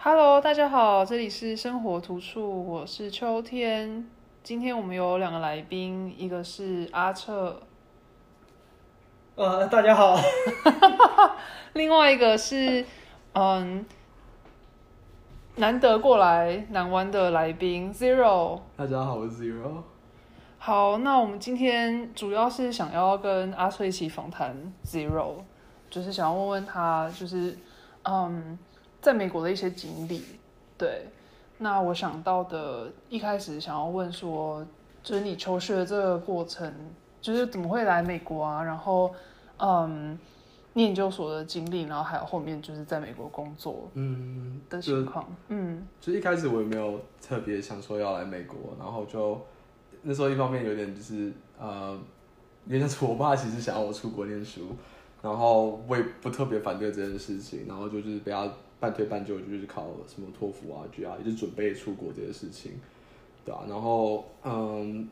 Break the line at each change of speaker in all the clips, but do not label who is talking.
Hello，大家好，这里是生活图处，我是秋天。今天我们有两个来宾，一个是阿彻，
呃，大家好，
另外一个是嗯难得过来南湾的来宾 Zero。
大家好，我是 Zero。
好，那我们今天主要是想要跟阿彻一起访谈 Zero，就是想要问问他，就是嗯，在美国的一些经历。对，那我想到的，一开始想要问说，就是你求学的这个过程，就是怎么会来美国啊？然后，嗯，念研究所的经历，然后还有后面就是在美国工作
嗯，
的情况。嗯
就一开始我也没有特别想说要来美国，然后就那时候一方面有点就是呃，有点像是我爸其实想要我出国念书，然后我也不特别反对这件事情，然后就就是被他半推半就，就是考什么托福啊、GRE，就准备出国这些事情，对啊，然后嗯，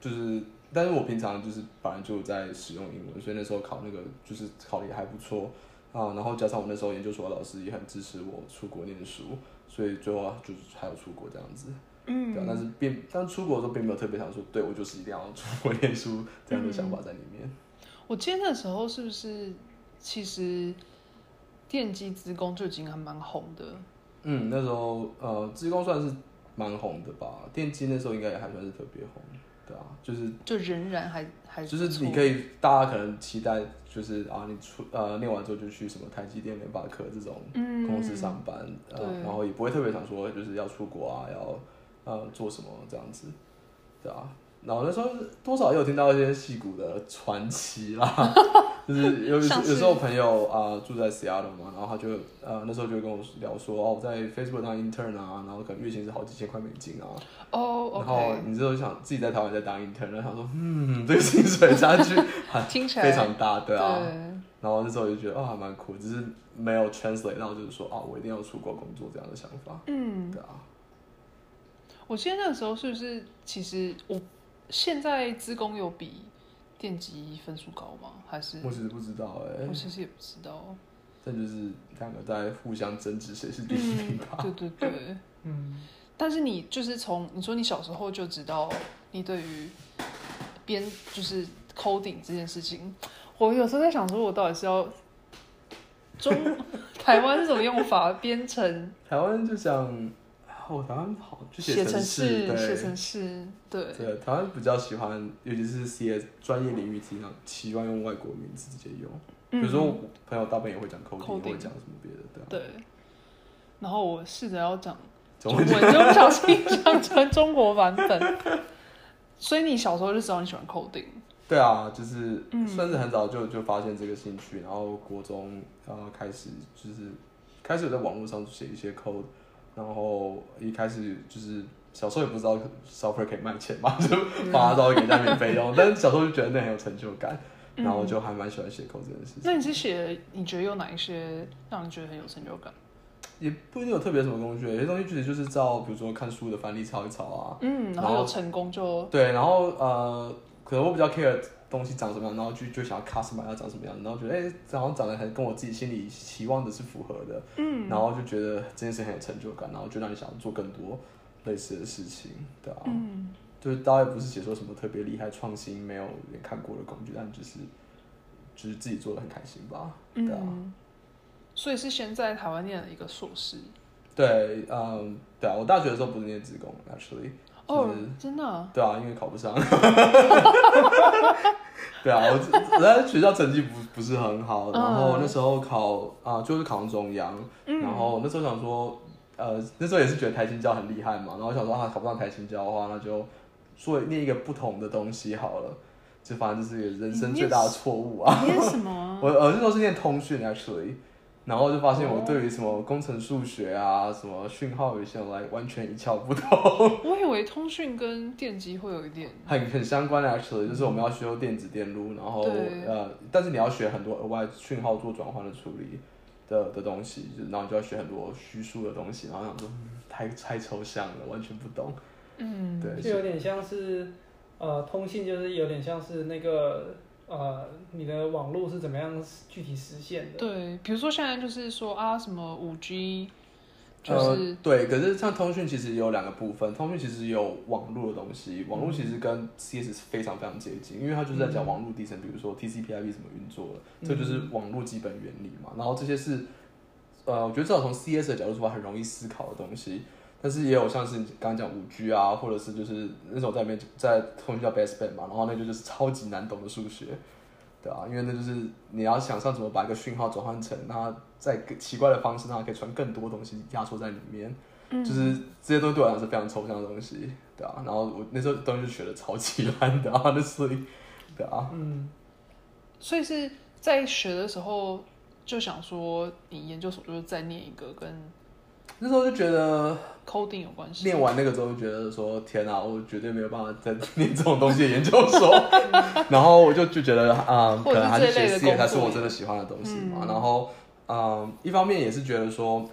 就是但是我平常就是本来就在使用英文，所以那时候考那个就是考的也还不错啊，然后加上我那时候研究所的老师也很支持我出国念书，所以最后就是还有出国这样子。
嗯
对啊，但是并但出国的时候并没有特别想说，对我就是一定要出国念书这样的想法在里面。
我记得那时候是不是其实电机资工就已经还蛮红的？
嗯，那时候呃，资工算是蛮红的吧，电机那时候应该也还算是特别红，对啊，就是
就仍然还还
就是你可
以
以大家可能期待就是啊，你出呃念完之后就去什么台积电、联发科这种
嗯
公司上班，呃，然后也不会特别想说就是要出国啊，要呃做什么这样子，对啊。然后那时候多少也有听到一些戏骨的传奇啦，就是有有时候朋友啊、住在 Seattle 嘛，然后他就呃那时候就跟我聊说哦我在 Facebook 当 intern 啊，然后可能月薪是好几千块美金啊，
哦
然后你就想自己在台湾在当 intern，然后想说嗯这个薪水差距 还
听起来
非常大，对啊。
对
然后那时候就觉得哦还蛮酷，只是没有 translate 到就是说啊我一定要出国工作这样的想法，
嗯，
对啊。
我记得那个时候是不是其实我现在资工有比电机分数高吗？还是
我其实不知道哎、
我其实也不知道。
这就是两个在互相争执谁是第一名吧。
对对 对。
嗯，
但是你就是从你说你小时候就知道你对于编就是 coding 这件事情，我有时候在想说，我到底是要中 台湾是怎么用法编程
台湾就想，哦，台湾好就
写
程
式
对
写程式，对
对，台湾比较喜欢，尤其是 CS 专业领域，经常习惯用外国名字直接用。比如说我朋友大部分也会讲也会讲什么别的，对啊。
对。然后我试着要讲
中文
就不小心讲成中国版本。所以你小时候就知道你喜欢 coding，
对啊，就是
嗯
算是很早就就发现这个兴趣，然后国中然后开始就是开始有在网络上写一些 code，然后一开始就是小时候也不知道 software 可以卖钱嘛，就发到给人家免费用，但是小时候就觉得那很有成就感，然后就还蛮喜欢写 code 这件事情。
那你是写你觉得有哪一些让你觉得很有成就感？
也不一定有特别什么工具，有些东西其实就是照比如说看书的范例抄一抄啊，
嗯，然后成功就
对，然后呃，可能我比较 care 东西长什么样，然后就就想要 customize 它长什么样，然后觉得哎，这好像长得很跟我自己心里期望的是符合的，
嗯。
然后就觉得这件事很有成就感，然后就让你想要做更多类似的事情，对啊，
嗯。
就是倒也不是写说什么特别厉害创新没有人看过的工具，但就是就是自己做的很开心吧，对啊，
嗯，所以是先在台湾念了一个硕士。
对，嗯，对啊，我大学的时候不是念职工，actually，
哦
就是，
真的啊
对啊，因为考不上。对啊，我我在学校成绩不不是很好，然后
嗯
那时候考啊、就是考上中央，
嗯
然后那时候想说，呃，那时候也是觉得台青教很厉害嘛，然后想说啊，考不上台青教的话，那就说念一个不同的东西好了，就反正这是人生最大的错误啊。
念什么啊？
我呃那时候是念通讯 actually，然后就发现我
哦
对于什么工程数学啊、什么讯号有些来完全一窍不通。
我以为通讯跟电机会有一点，
很很相关的 actually，就是我们要修电子电路，然后呃，但是你要学很多额外讯号做转换的处理的的东西，就然后你就要学很多虚数的东西，然后想说、嗯、太太抽象了，完全不懂。
嗯，
对，
就有点像是呃，通信就是有点像是那个呃，你的网络是怎么样具体实现的？
对，比如说现在就是说啊，什么五 G 就是、
呃、对，可是像通讯其实有两个部分，通讯其实有网络的东西，网络其实跟 CS 是非常非常接近，因为它就是在讲网络底层，比如说 TCP/IP 怎么运作的，这就是网络基本原理嘛。然后这些是，呃，我觉得至少从 CS 的角度出发，很容易思考的东西。但是也有像是你刚刚讲五 G 啊，或者是就是那时候在里面在通讯叫 baseband 嘛，然后那就就是超级难懂的数学，对啊，因为那就是你要想象怎么把一个讯号转换成它在奇怪的方式，它可以传更多东西压缩在里面，就是这些东西对我来讲是非常抽象的东西，对啊，然后我那时候东西就学的超级烂的啊，那所以，对啊，
嗯，
所以是在学的时候就想说，你研究所就是再念一个跟
那时候就觉得
coding 有关系。
念完那个之后，就觉得说天啊，我绝对没有办法再念这种东西的研究所。然后我就就觉得啊、
或者是
可能还是学
这类的
C 才是我真的喜欢的东西嘛。然后嗯，一方面也是觉得说。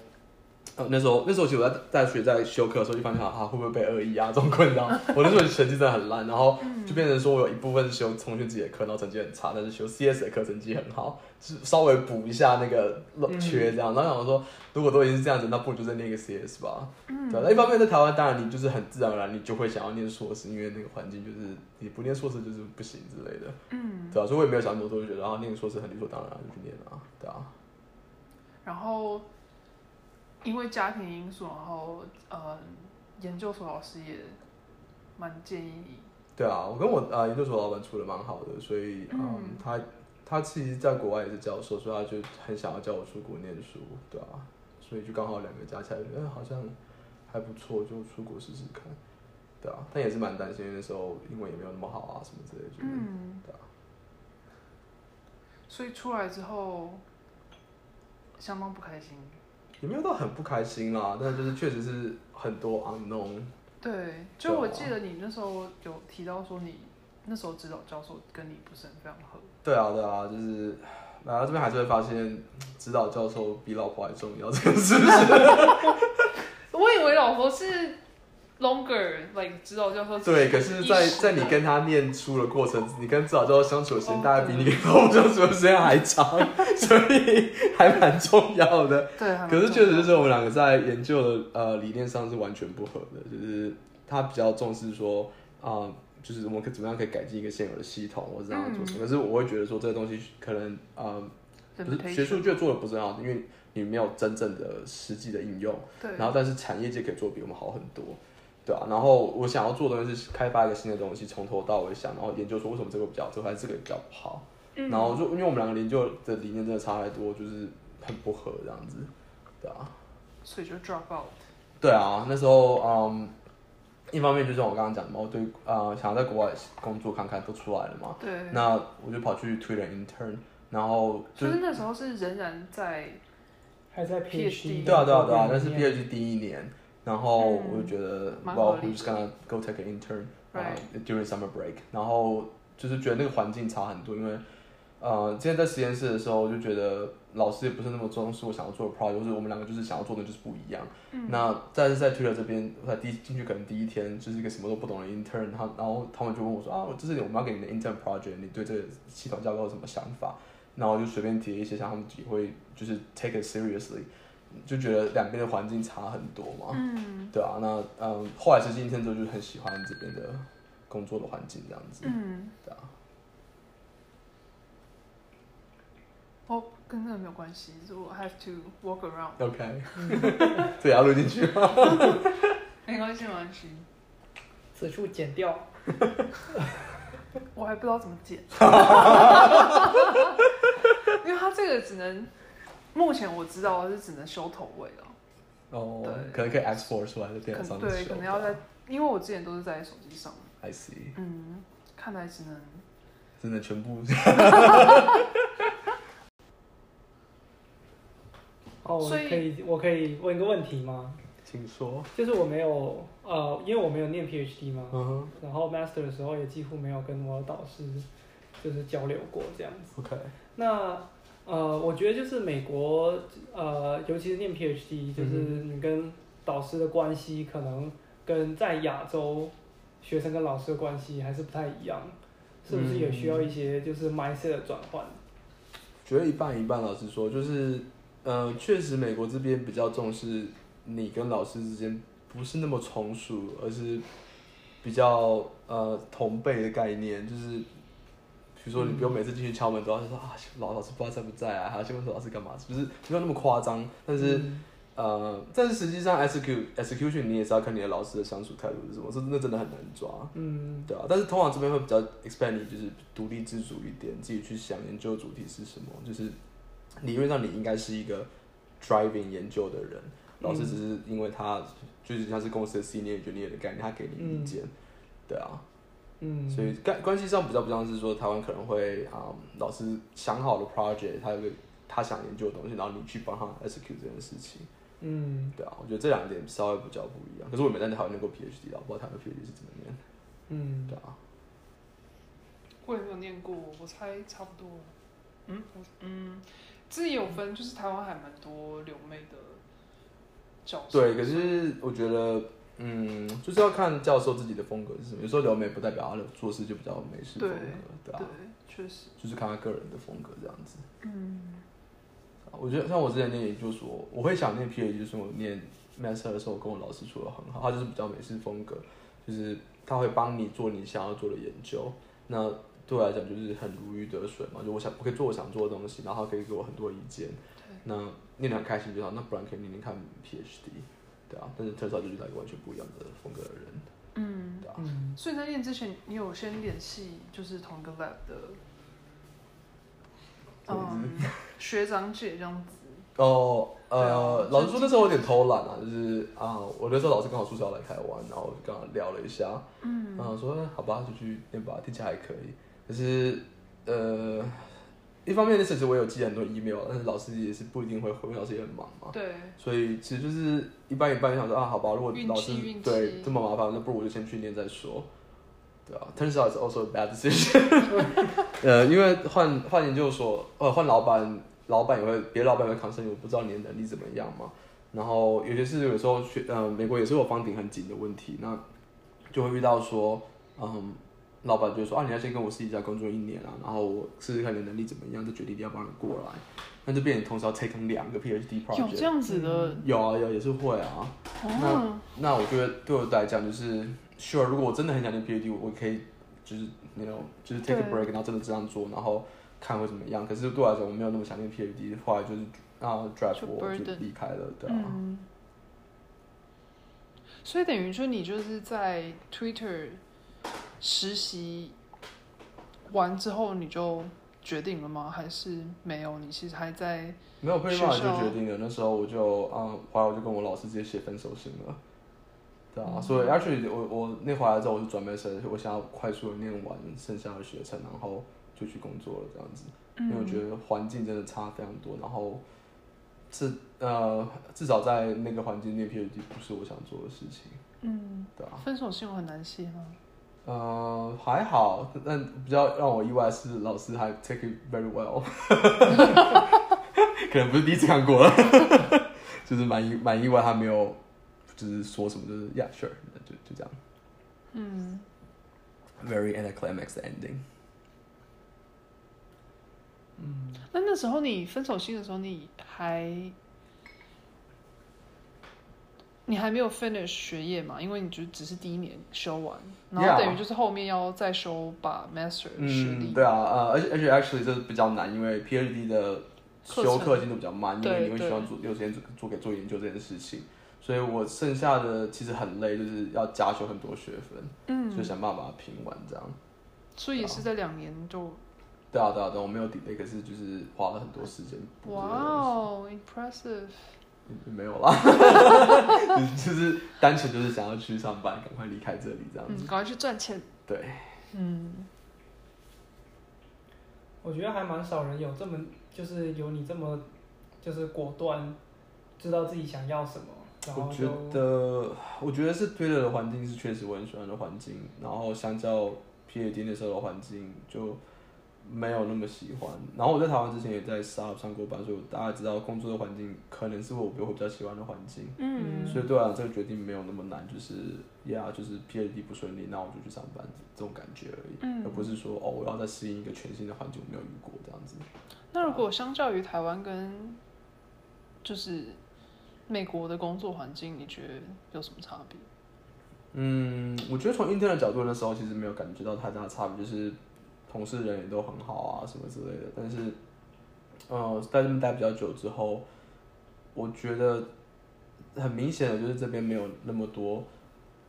呃，那时候那时候其实我在大学在修课的时候，一方面想啊会不会被恶意啊这种困扰，我那时候成绩真的很烂，然后就变成说我有一部分是修通讯自己的课，然后成绩很差，但是修 CS 的课成绩很好，是稍微补一下那个漏缺这样。然后想说，如果都已经是这样子，那不如就再念一个 CS 吧。嗯，对。那一方面在台湾，当然你就是很自然而然，你就会想要念硕士，因为那个环境就是你不念硕士就是不行之类的。嗯，对啊，所以我也没有想那么多，就觉得啊，念个硕士很理所当然就去念啊，对啊。
然后因为家庭因素，然后呃，研究所老师也蛮建议你。
对啊，我跟我呃研究所老板处的蛮好的，所以嗯，
嗯
他他其实在国外也是教授，所以他就很想要叫我出国念书，对啊，所以就刚好两个加起来，觉得好像还不错，就出国试试看，对啊，但也是蛮担心，因为那时候英文也没有那么好啊，什么之类的，就是
嗯，
对啊，
所以出来之后相当不开心。
也没有到很不开心啦，但是就是确实是很多 unknown，
对，就我记得你那时候有提到说你那时候指导教授跟你不是很非常合。
对啊对啊，就是来到这边还是会发现指导教授比老婆还重要，这个是不是？
我以为老婆是 longer like 指导教授。
对，可是在，在你跟他念书的过程，你跟指导教授相处的时间，大概比你跟老婆相处的时间还长，所以还蛮重要的。
对，
可是确实是我们两个在研究的呃理念上是完全不合的，就是他比较重视说啊、就是我们可怎么样可以改进一个现有的系统，或者这样做什么。可是我会觉得说这个东西可能呃不是学术界做的不是很好，因为你没有真正的实际的应用。
对，
然后但是产业界可以做得比我们好很多，对啊。然后我想要做的东西是开发一个新的东西，从头到尾想，然后研究说为什么这个比较好，还是这个比较不好。
嗯
然后就因为我们两个研究的理念真的差太多，就是很不合这样子，对啊。
所以就 drop out。
对啊，那时候嗯，一方面就像我刚刚讲的嘛，我对呃想要在国外工作看看都出来了嘛，
对，
那我就跑去 Twitter intern，然后就
就是是那时候是仍然在
还在
PhD
对啊对啊对啊，那是 PhD 第一年，然后
嗯
我就觉得、
蛮
well who's gonna go take an intern during summer break，然后就是觉得那个环境差很多，因为呃之前在实验室的时候我就觉得老师也不是那么重视我想要做的 project，就是我们两个就是想要做的就是不一样。
嗯
那但是在 Twitter 这边，我才第一进去可能第一天就是一个什么都不懂的 intern，他然后他们就问我说啊，这是我们要给你的 intern project，你对这个系统架构有什么想法？然后我就随便提了一些，像他们也会就是 take it seriously，就觉得两边的环境差很多嘛，
嗯。
对啊，那嗯，后来实际 intern 之后就很喜欢这边的工作的环境这样子，
嗯，
对啊，
哦，跟那个没有关系，就我 have to walk
around，OK，这也要录进去吗？
没关系没关系，
此处剪掉。
我还不知道怎么剪，因为它这个只能，目前我知道的是只能修头尾了，
哦
对，
可能可以 export 出来在电
可
脑上面
对，可能要在，因为我之前都是在手机上
，I see，
嗯，看来只能，
真的全部
哦，我
所以
可以，我可以问一个问题吗？
请说，
就是我没有呃，因为我没有念 PhD 嘛，
嗯哼。
然后 Master 的时候也几乎没有跟我的导师就是交流过这样子。
，OK，
那呃，我觉得就是美国呃，尤其是念 PhD，就是你跟导师的关系可能跟在亚洲学生跟老师的关系还是不太一样，是不是也需要一些就是 mindset 的转换？
觉得一半一半。老实说，就是呃，确实美国这边比较重视你跟老师之间不是那么从属，而是比较呃同辈的概念，就是比如说你不用每次进去敲门都要说啊老老师不知道在不在啊，还要先问说老师干嘛，是不是没有那么夸张，但是。
嗯
呃，但是实际上 execute execution 你也是要看你的老师的相处态度是什么，这那真的很难抓，
嗯
对啊。但是通常这边会比较 expand 你就是独立自主一点，自己去想研究主题是什么，就是理论上你应该是一个 driving 研究的人，老师只是因为他就是他是公司的 senior engineer 的概念，他给你意见，对啊。
嗯，
所以关关系上比较不像是说台湾可能会啊、嗯老师想好的 project，他有个他想研究的东西，然后你去帮他 execute 这件事情。
嗯
对啊，我觉得这两点稍微比较不一样。可是我没在台湾念过 PhD 啊，我不知道台湾 PhD 是怎么念。
嗯
对啊，
我也没有念过，我猜差不多。嗯，我嗯，这也有分，就是台湾还蛮多留美的教授。
对，可是我觉得，嗯，就是要看教授自己的风格是什么。有时候留美不代表他的做事就比较美式风格，对啊
对，确实。
就是看他个人的风格这样子。
嗯
我觉得像我之前念研究所，我会想念 PhD，就是我念 master 的时候，跟我老师处的很好，他就是比较美式风格，就是他会帮你做你想要做的研究。那对我来讲就是很如鱼得水嘛，就我想我可以做我想做的东西，然后他可以给我很多意见。那念得很开心就好，那不然可以念念看 PhD，对啊。但是特少就是来一个完全不一样的风格的人，
嗯，
对啊。
嗯
所以在练之前，你有先联系就是同一个 lab 的，嗯，学长姐这样子。
哦，呃
啊，
老实说那时候我有点偷懒啊，就是啊，我那时候老师刚好出差要来台湾，然后就跟他聊了一下，
嗯
嗯，说好吧，就去练吧，听起来还可以。可是呃，一方面那其实我有寄很多 email，但是老师也是不一定会回，因为老师也很忙嘛。
对，
所以其实就是一般一般，想说啊，好吧，如果老师对这么麻烦，那不如我就先去念再说。对啊，turns out it's also a bad decision。呃，因为换换研究所，呃，换老板，老板也会，别的老板也会 concern 我不知道你的能力怎么样嘛。然后有些是有时候去，呃，美国也是有房顶很紧的问题，那就会遇到说，嗯，老板就会说啊，你要先跟我私底下工作一年啊，然后我试试看你的能力怎么样，再决定你要不要你过来。那就变成同时要 take 两个 PhD project。
这样子的
有啊有也是会啊。
哦，
那我觉得对我来讲就是，sure，如果我真的很想念 PhD，我我可以就是 you know 就是 take a break，然后真的这样做，然后看会怎么样。可是对我来讲，我没有那么想念 PhD，后来就是啊 drive
就
我就离开了，对啊。
嗯，所以等于说你就是在 Twitter 实习完之后你就决定了吗？还是没有？你其实还在
没有 pretty much 就决定了，那时候我就啊，后来我就跟我老师直接写分手信了。对
嗯
啊，所以 actually 我我那回来之后我就转 master，我想要快速的念完剩下的学程，然后就去工作了这样子。因为我觉得环境真的差非常多，然后至呃至少在那个环境念 PhD 不是我想做的事情，
嗯，
对啊，
分手信我很难写吗？
呃还好，但比较让我意外是老师还 take it very well，可能不是第一次看过了，就是蛮意蛮意外他没有就是说什么就是 yeah sure 就就这样。
嗯
，very anticlimax ending。
嗯。
那那时候你分手信的时候，你还你还没有 finish 学业嘛？因为你就只是第一年修完，然后等于就是后面要再修把 master 的学历。
嗯，对啊，呃，而且而且 actually 这比较难，因为 PhD 的修课进度比较慢，因
对
为你会需要有时间做做给做研究这件事情，所以我剩下的其实很累，就是要加修很多学分，
嗯，
就想办法把它拼完这样。
所以也是在两年就，
对啊，对啊，对啊，我没有 delay，可是就是花了很多时间
哇
个 没有啦，就是就是单纯就是想要去上班，赶快离开这里这样
嗯，
子。
赶快去赚钱。
对，
嗯，
我觉得还蛮少人有这么，就是有你这么，就是果断，知道自己想要什么，然后
我觉得，我觉得是 Twitter 的环境是确实我很喜欢的环境，然后相较 P A D 那时候的环境就没有那么喜欢。然后我在台湾之前也在 startup 上过班，所以我大概知道工作的环境可能是我比我比较喜欢的环境。
嗯
所以对我来讲，这个决定没有那么难，就是呀就是 PhD 不顺利，那我就去上班这种感觉而已，
嗯
而不是说哦我要再适应一个全新的环境，我没有遇过这样子。
那如果相较于台湾跟就是美国的工作环境，你觉得有什么差别？
嗯，我觉得从 intern 的角度，那时候其实没有感觉到太大的差别，就是同事人也都很好啊，什么之类的。但是，呃，在这边待比较久之后，我觉得很明显的就是这边没有那么多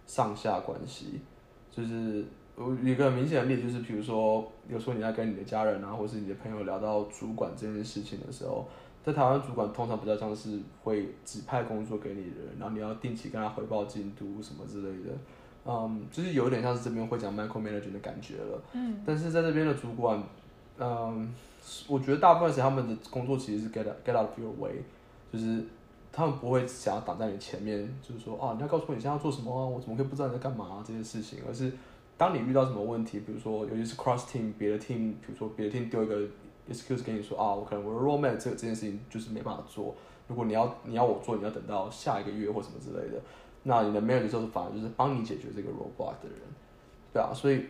上下关系。就是我有一个很明显的例子，就是比如说，有时候你在跟你的家人啊，或是你的朋友聊到主管这件事情的时候，在台湾主管通常比较像是会指派工作给你的人，然后你要定期跟他汇报进度什么之类的，嗯，就是有点像是这边会讲 micro managing 的感觉了。嗯。但是在这边的主管，嗯，我觉得大部分时他们的工作其实是 get get out of your way，就是他们不会想要挡在你前面，就是说啊，你要告诉我你现在要做什么啊，我怎么可以不知道你在干嘛啊这些事情，而是当你遇到什么问题，比如说尤其是 cross team 别的 team，比如说别的 team 丢一个 excuse 给你说啊，我可能我的 role man 这这件事情就是没办法做。如果你要你要我做，你要等到下一个月或什么之类的。那你的 manager 就是反而就是帮你解决这个 robot 的人，对啊。所以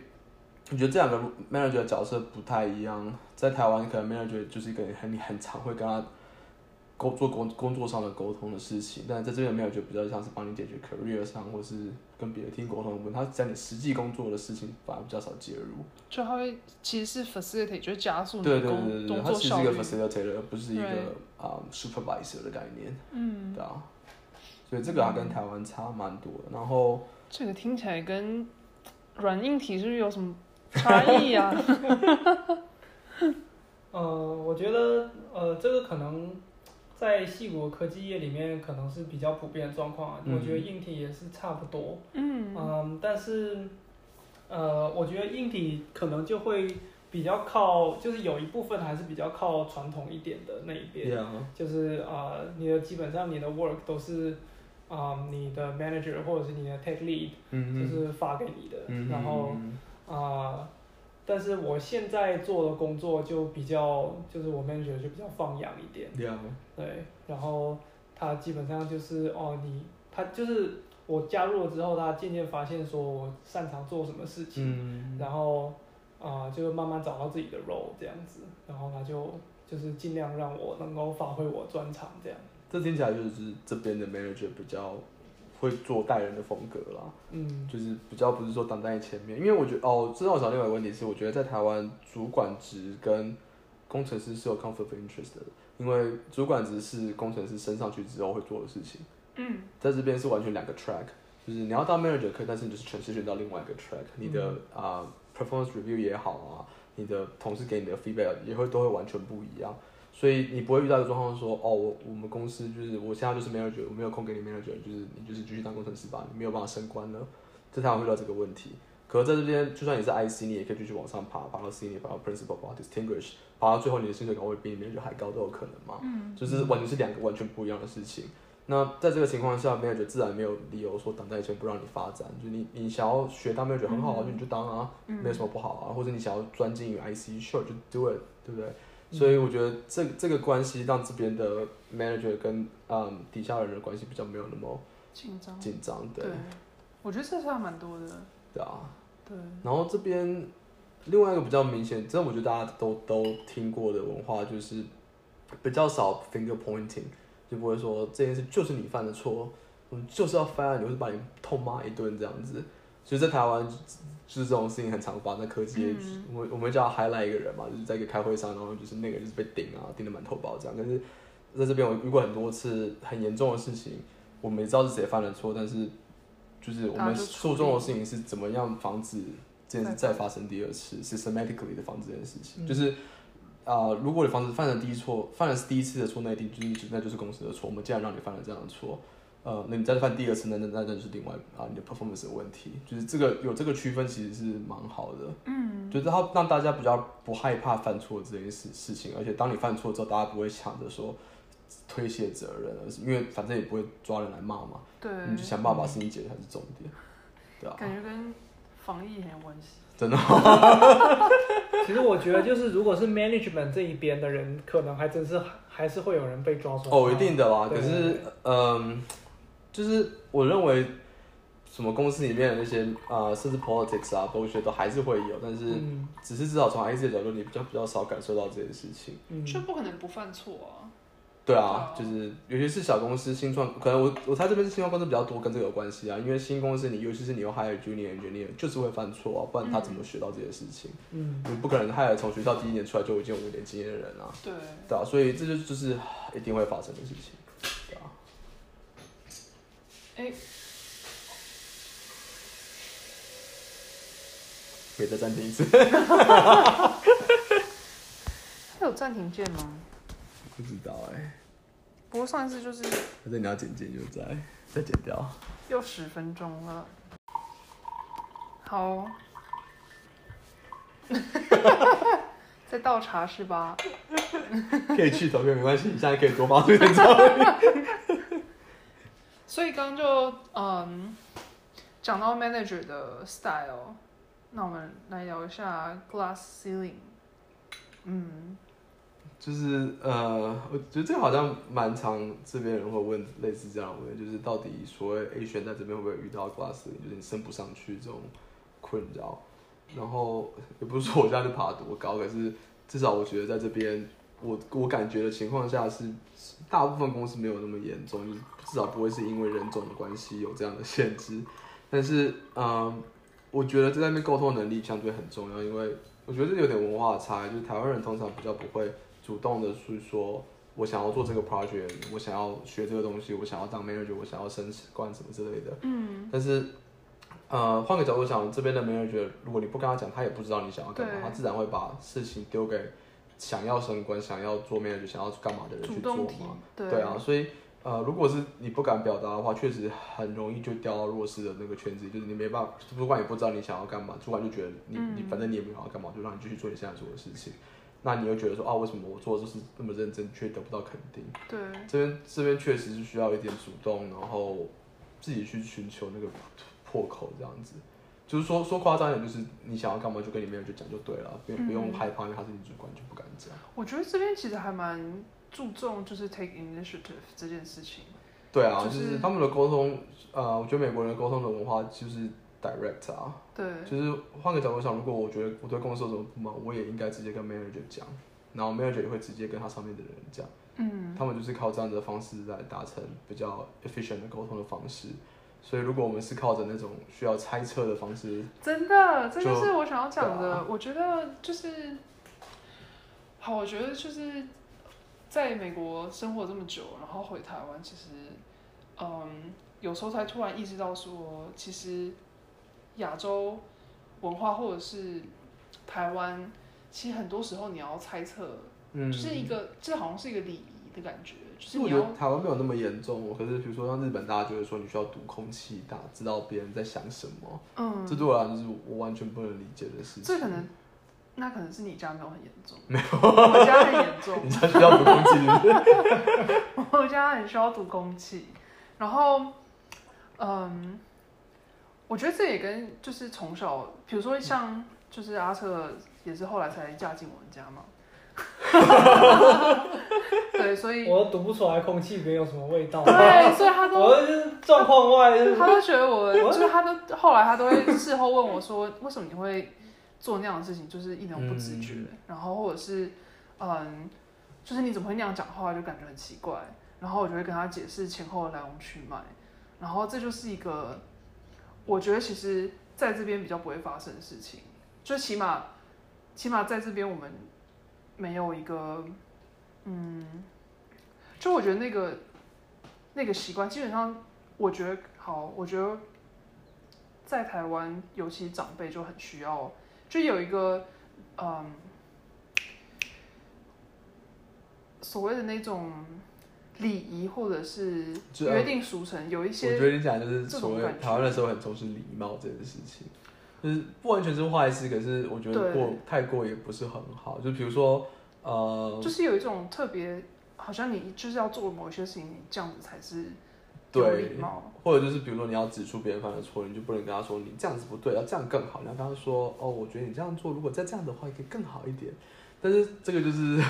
我觉得这两个 manager 的角色不太一样。在台湾可能 manager 就是一个很你很常会跟他沟做工工作上的沟通的事情，但在这边 manager 比较像是帮你解决 career 上或是跟别的 team 沟通的问题。他在你实际工作的事情反而比较少介入。
就他会其实是 facilitate，就是加速你
对
的工
对对对对，
工
它其实是一个 facilitator，而不是一个
对
啊、supervisor 的概念，
嗯，
对啊。所以这个还跟台湾差蛮多的。然后
这个听起来跟软硬体是不是有什么差异啊？
呃，我觉得呃，这个可能在细国科技业里面可能是比较普遍的状况啊。
嗯
我觉得硬体也是差不多，
嗯
嗯，但是呃，我觉得硬体可能就会比较靠，就是有一部分还是比较靠传统一点的那一边就是啊、呃你的基本上你的 work 都是啊、你的 manager 或者是你的 tech lead 就是发给你的，
嗯，
然后。
嗯
啊、但是我现在做的工作就比较，就是我 manager 就比较放养一点，对，然后他基本上就是哦，你他就是我加入了之后，他渐渐发现说我擅长做什么事情，
嗯，
然后啊、就慢慢找到自己的 role 这样子，然后他就就是尽量让我能够发挥我专长这样，
这听起来就是这边的 manager 比较会做带人的风格啦，
嗯。
就是比较不是说挡在你前面，因为我觉得哦，这让我想另外一个问题是，我觉得在台湾主管职跟工程师是有 conflict of interest 的，因为主管职是工程师升上去之后会做的事情，
嗯。
在这边是完全两个 track，就是你要当 manager 可以，但是你就是 transition 到另外一个 track，你的啊、performance review 也好啊，你的同事给你的 feedback 也会都会完全不一样，所以你不会遇到一个状况说，哦，我我们公司就是我现在就是 manager，我没有空给你 manager，就是你就是继续当工程师吧，你没有办法升官了，这才会遇到这个问题。可是在这边，就算你是 IC，你也可以继续往上爬，爬到 senior，爬到 principal，爬到 distinguish，爬到最后你的薪水岗位比你 manager 还高都有可能嘛。
嗯
就是完全是两个完全不一样的事情。那在这个情况下，manager 自然没有理由说挡在前不让你发展。就你你想要学当 manager 很好啊，就你就当啊，没有什么不好啊。或者你想要专精于 IC，sure 就 do it，对不对？所以我觉得这这个关系让这边的 manager 跟嗯底下人的关系比较没有那么
紧张。
紧张，对
对，我觉得这还蛮多的。
对啊。
对，
然后这边另外一个比较明显，这我觉得大家都都听过的文化就是比较少 finger pointing，就不会说这件事就是你犯的错，我们就是要 fire 你，或是把你痛骂一顿这样子。所以在台湾就是这种事情很常发生在科技业，
嗯
我们我们叫 highlight 一个人嘛，就是在一个开会上，然后就是那个人就是被顶啊，顶得满头包这样。但是在这边我遇过很多次很严重的事情，我们也知道是谁犯了错，但是就是我们
大家就处理
注重的事情是怎么样防止这件事再发生第二次，systematically 的防止这件事情，
嗯
就是。啊、如果你防止犯了第一错，犯了第一次的错，那一定就是那就是公司的错。我们既然让你犯了这样的错，呃，那你再犯第二次，那那那那就是另外啊你的 performance 的问题。就是这个有这个区分，其实是蛮好的。
嗯，
就是它让大家比较不害怕犯错这件事事情，而且当你犯错之后，大家不会想着说推卸责任，而是因为反正也不会抓人来骂嘛，
对，
你就想办法把事情解决才是重点，对啊，
感觉跟防疫很有关系。
真的，
其实我觉得就是如果是 management 这一边的人，可能还真是还是会有人被抓出来。
哦，一定的啦。可是，嗯，就是我认为什么公司里面的那些啊、呃甚至 politics 啊，都觉得还是会有，但是
嗯
只是至少从 IC 的角度，你比较比较少感受到这些事情。
嗯，
就不可能不犯错啊。
对啊，就是尤其是小公司新创，可能我我猜这边是新创公司比较多，跟这个有关系啊。因为新公司你尤其是你又 hire junior engineer，就是会犯错啊，不然他怎么学到这些事情？
嗯，
你不可能 hire 从学校第一年出来就已经有五年经验的人啊，
对，
对啊，所以这就就是一定会发生的事情。
哎，
可以再暂停一次，
它有暂停键吗？
不知道哎、
不过上一次就是
反正你要剪剪就再再剪掉。
又十分钟了。好，在倒茶是吧？
可以去投票没关系，你现在可以多发出点照片。
所以刚刚就嗯讲到 manager 的 style，那我们来聊一下 glass ceiling。嗯，
就是呃，我觉得这好像蛮常这边人会问类似这样的问题，就是到底所谓 A 选在这边会不会遇到 glass，ceiling，就是你升不上去这种困扰。然后也不是说我现在就爬多高，可是至少我觉得在这边，我我感觉的情况下是，大部分公司没有那么严重，就是至少不会是因为人种的关系有这样的限制。但是嗯，我觉得在那边沟通能力相对很重要，因为我觉得这有点文化的差异，就是台湾人通常比较不会主动的去说，我想要做这个 project，我想要学这个东西，我想要当 manager，我想要升官什么之类的。
嗯，
但是，呃，换个角度想，这边的 manager，如果你不跟他讲，他也不知道你想要干嘛，他自然会把事情丢给想要升官、想要做 manager、想要干嘛的人去做嘛。，
对
对啊，所以呃，如果是你不敢表达的话，确实很容易就掉到弱势的那个圈子，就是你没办法，主管也不知道你想要干嘛，主管就觉得你、你
嗯
反正你也没想要干嘛，就让你继续做你现在做的事情。那你又觉得说啊，为什么我做的就是那么认真，却得不到肯定？
对，
这边这边确实是需要一点主动，然后自己去寻求那个破口，这样子。就是说说夸张一点，就是你想要干嘛就跟你妹就讲就对了，不用不用
嗯
害怕，因为他是你主管就不敢讲。
我觉得这边其实还蛮注重就是 take initiative 这件事情。
对啊，
就
就是是他们的沟通，呃，我觉得美国人的沟通的文化就是 direct 啊，
对，
就是换个角度想，如果我觉得我对公司有什么不满，我也应该直接跟 manager 讲，然后 manager 也会直接跟他上面的人讲，
嗯，
他们就是靠这样的方式来达成比较 efficient 的沟通的方式。所以，如果我们是靠着那种需要猜测的方式，
真的，这就
就是
我想要讲的。
啊
我觉得就是，好，我觉得就是在美国生活这么久，然后回台湾，其实，嗯，有时候才突然意识到说，其实亚洲文化或者是台湾，其实很多时候你要猜测，
嗯，
就是一个，这好像是一个礼仪的感觉，就是
其实我觉得台湾没有那么严重，可是比如说像日本，大家就会说你需要读空气，大知道别人在想什么，
嗯，
这对我来说就是我完全不能理解的事情。
这可能，那可能是你家没有很严重，没有，我家很严重。
你家需要读空气是不是？
我家很需要读空气，然后，嗯，我觉得这也跟就是从小，比如说像就是阿彻也是后来才嫁进我们家嘛，对，所以
我都读不出来空气里面有什么味道。
对，所以他都
我就是状况外，就是
他都觉得我，就是他都后来他都会事后问我说，为什么你会做那样的事情，就是一点都不自觉，
嗯。
然后或者是嗯，就是你怎么会那样讲话，就感觉很奇怪，然后我就会跟他解释前后的来龙去脉，然后这就是一个我觉得其实在这边比较不会发生的事情，就起码起码在这边我们没有一个嗯，就我觉得那个那个习惯基本上。我觉得好，我觉得在台湾，尤其长辈就很需要，就有一个嗯，所谓的那种礼仪或者是约定俗成，有一些
我
些
觉得你讲的就是所谓台湾的时候很重视礼貌这件事情，就是不完全是坏事，可是我觉得过太过也不是很好。就比如说，呃，
就是有一种特别，好像你就是要做某些事情，你这样子才是
对
礼貌。
或者就是比如说你要指出别人犯的错，你就不能跟他说你这样子不对，要这样更好。你要跟他说，哦，我觉得你这样做，如果再这样的话，可以更好一点。但是这个就是，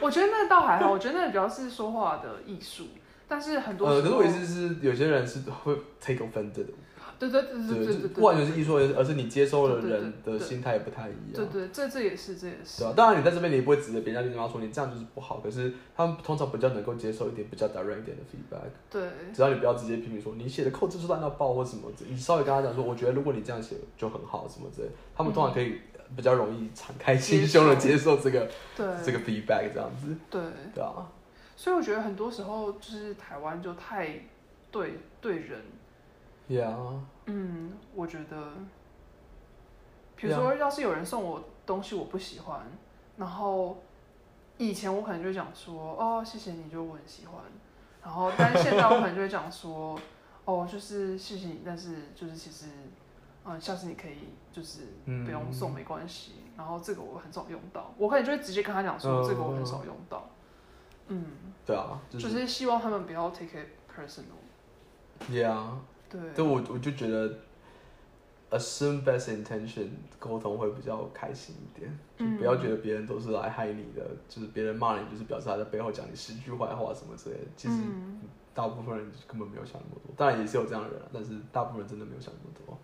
我觉得那倒还好，我觉得那比较是说话的艺术，但是很多
呃，可是我意思是，有些人是会 take offended 的。
对对对对对对对，
不完全是艺术，而是你接收的人的心态也不太一样。
对对，这这也是这也是。
对，啊，当然你在这边你也不会指着别人家地方说你这样就是不好，可是他们通常比较能够接受一点比较 direct 一点的 feedback，
对。
只要你不要直接批评说你写的扣字是烂到爆或什么你稍微跟他讲说，我觉得如果你这样写就很好什么之类，他们通常可以比较容易敞开心胸的接受这个
对
这个 feedback 这样子，
对，
对啊，
所以我觉得很多时候就是台湾就太对对人，
，Yeah，
嗯，我觉得，比如说要是有人送我东西我不喜欢，然后以前我可能就会讲说哦谢谢你，就我很喜欢，然后但是现在我可能就会讲说哦就是谢谢你，但是就是其实嗯下次你可以就是不用送没关系，然后这个我很少用到，我可能就会直接跟他讲说
嗯
这个我很少用到，嗯，
对啊，就
就是是希望他们不要 take it
personal，Yeah，
对，
对我我就觉得 assume best intention 沟通会比较开心一点，就
嗯
不要觉得别人都是来害你的，就是别人骂你就是表示他在背后讲你十句坏话什么之类的，其实
嗯。
大部分人根本没有想那么多，当然也是有这样的人啊，但是大部分人真的没有想那么多。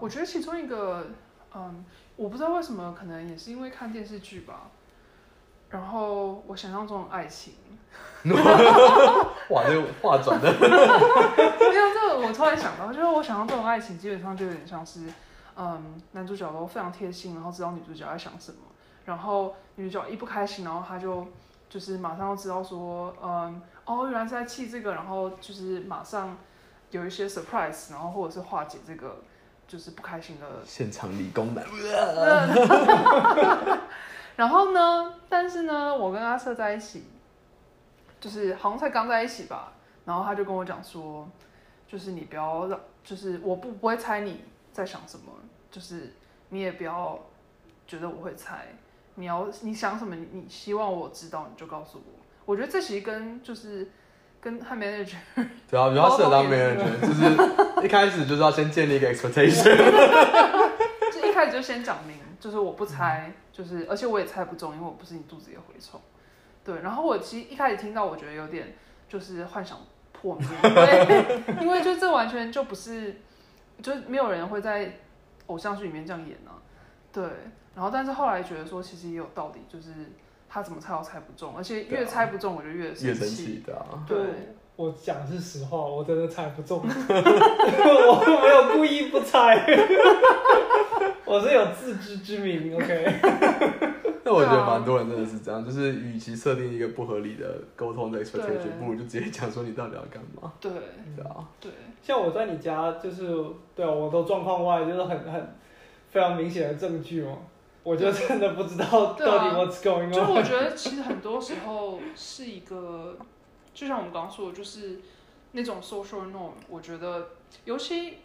我觉得其中一个，嗯，我不知道为什么，可能也是因为看电视剧吧。然后我想象中的爱情，
哇，这个话转的，
没有这个，我突然想到，就是我想象中的爱情基本上就有点像是，嗯，男主角都非常贴心，然后知道女主角在想什么，然后女主角一不开心，然后他就就是马上就知道说，嗯，哦，原来是在气这个，然后就是马上有一些 surprise，然后或者是化解这个就是不开心的
现场理工男，
然后呢，但是呢，我跟阿瑟在一起，就是好像才刚在一起吧，然后他就跟我讲说，就是你不要让，就是我不不会猜你在想什么，就是你也不要觉得我会猜，你要你想什么，你你希望我知道，你就告诉我。我觉得这其实跟就是跟和 manager
对啊，比较适合当 manager，就是一开始就是要先建立一个 expectation。
就一开始就先讲明，就是我不猜，就是而且我也猜不中，因为我不是你肚子里的蛔虫。对，然后我其实一开始听到，我觉得有点就是幻想破灭，因为 因为就这完全就不是，就是没有人会在偶像剧里面这样演啊。对，然后但是后来觉得说，其实也有道理，就是他怎么猜都猜不中，而且越猜不中，我就越
越生
气。
气的啊，
对，
我讲的是实话，我真的猜不中，我没有故意不猜，我是有自知之明，OK。
那我觉得蛮多人真的是这样，就是与其设定一个不合理的沟通的 expectation，不如就直接讲说你到底要干嘛，
对
对啊，
对，
像我在你家，就是对啊，我都状况外，就是很很非常明显的证据嘛，我就真的不知道到底 what's going on。
就我觉得其实很多时候是一个，就像我们刚刚说的，就是那种 social norm。我觉得，尤其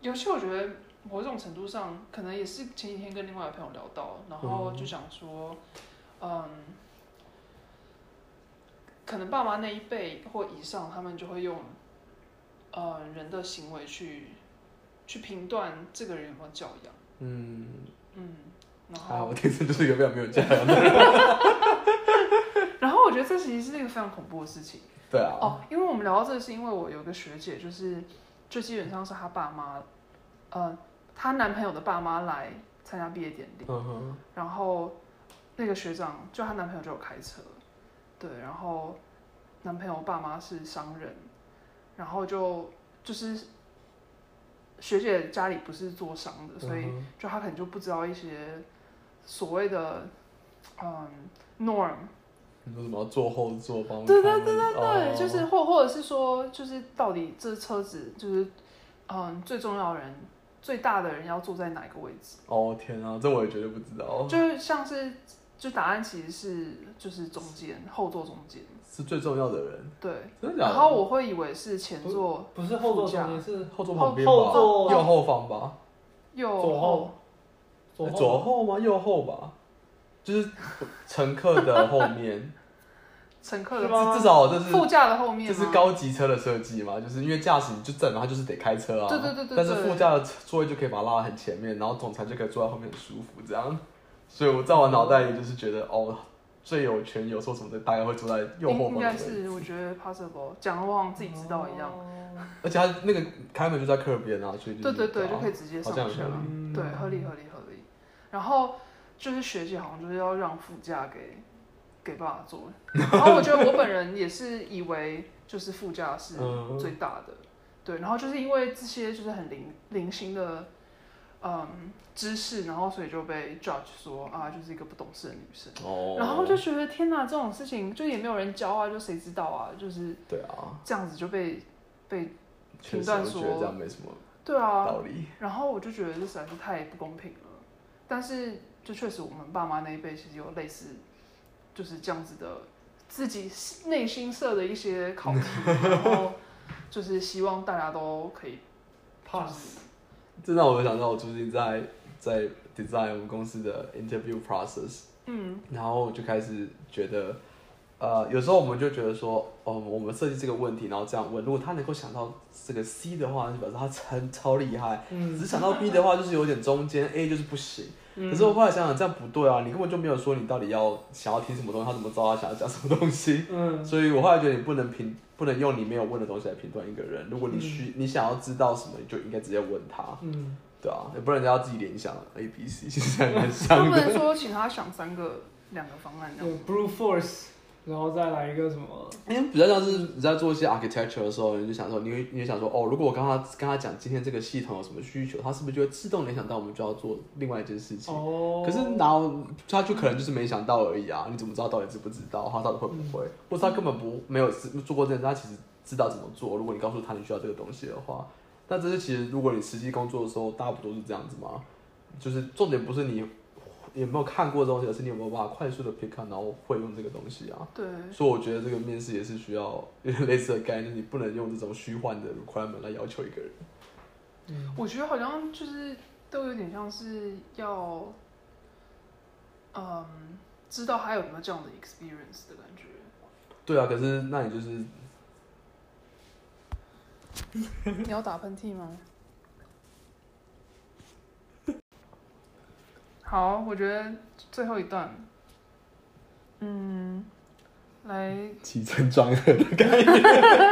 尤其我觉得某种程度上，可能也是前几天跟另外一个朋友聊到，然后就想说，嗯，可能爸妈那一辈或以上，他们就会用呃人的行为去去评断这个人有没有教养，
嗯，
嗯，然
啊，
后
我天生就是一个非常没有教养的
我觉得这其实是一个非常恐怖的事情。
对啊，
哦，因为我们聊到这个，是因为我有个学姐，就是就基本上是她爸妈，呃，她男朋友的爸妈来参加毕业典礼，
嗯哼，
然后那个学长就她男朋友就有开车，对，然后男朋友爸妈是商人，然后就就是学姐家里不是做商的，所以就她可能就不知道一些所谓的嗯 norm。
你说什么坐后座帮
对
对对
对对，
哦
就是或或者是说，就是到底这车子就是，嗯，最重要的人最大的人要坐在哪一个位置？
哦天啊，这我也绝对不知道，
就是像是，就答案其实是就是中间后座中间，
是最重要的人，
对。
真的假的？
然后我会以为是前座
不是后座中间是
后座旁边吧，
后座
右后方吧，
右
左后左后
左后吗？右后吧，就是乘客的后面，
乘客的
吗
至少这是
副驾的后面吗
这是高级车的设计嘛，就是因为驾驶你就正嘛，他就是得开车啊。
对对对对
但是副驾的座位就可以把它拉到很前面，然后总裁就可以坐在后面很舒服这样。所以我在我脑袋里就是觉得，哦，最有权有说什么的大概会坐在右后
方应该。是我觉得 possible，讲的我好像自己知道一样。
哦
而且他那个开门就在客边啊，所以
对对对，就可
以
以直接上下
好像很合。
嗯
对，合理合理合理。然后就是学姐好像就是要让副驾给给爸爸坐，然后我觉得我本人也是以为就是副驾是
嗯
最大的，对，然后就是因为这些就是很零零星的嗯知识，然后所以就被 judge 说啊就是一个不懂事的女生。
哦，
然后就觉得天哪，这种事情就也没有人教啊，就谁知道啊，就是
对啊，
这样子就被被评断说
这样没什么
对啊，
道理。
然后我就觉得这实在是太不公平了。但是就确实我们爸妈那一辈其实有类似就是这样子的自己内心设的一些考题，然后 就是希望大家都可以
pass，
这让我想到我最近在在 design 我们公司的 interview process，
嗯。
然后我就开始觉得，呃，有时候我们就觉得说，哦，我们设计这个问题，然后这样问，如果他能够想到这个 C 的话，就表示他超超厉害；只
嗯
是想到 B 的话，就是有点中间，A 就是不行。
嗯
可是我后来想想，这样不对啊，你根本就没有说你到底要想要听什么东西，他怎么知道他想要讲什么东西？
嗯
所以我后来觉得你不能评，不能用你没有问的东西来评断一个人。如果你需、你想要知道什么，你就应该直接问他，
嗯，
对啊，也不然人家要自己联想 A、B、C，其实还蛮
他
像的。
不能说请他想三个两个方案那
有。brute force，然后再来一个什么？
因为比较像是你在做一些 architecture 的时候，你就想说，你会你会想说，哦，如果我跟他跟他讲今天这个系统有什么需求，他是不是就会自动联想到我们就要做另外一件事情？
哦，
可是然后他就可能就是没想到而已啊，你怎么知道到底知不知道？他到底会不会？或者他根本不没有做过这件事，他其实知道怎么做。如果你告诉他你需要这个东西的话，那这是其实如果你实际工作的时候，大家不都是这样子吗？就是重点不是你有没有看过这东西，而是你有没有办法快速的 pick up，然后会用这个东西啊。
对，
所以我觉得这个面试也是需要有点类似的概念，就是你不能用这种虚幻的 requirement 来要求一个人。
嗯
我觉得好像就是都有点像是要，嗯，知道他有没有这样的 experience 的感觉。
对啊，可是那你就是
你要打喷嚏吗？好，我觉得最后一段，嗯，来，
起承转合的概念。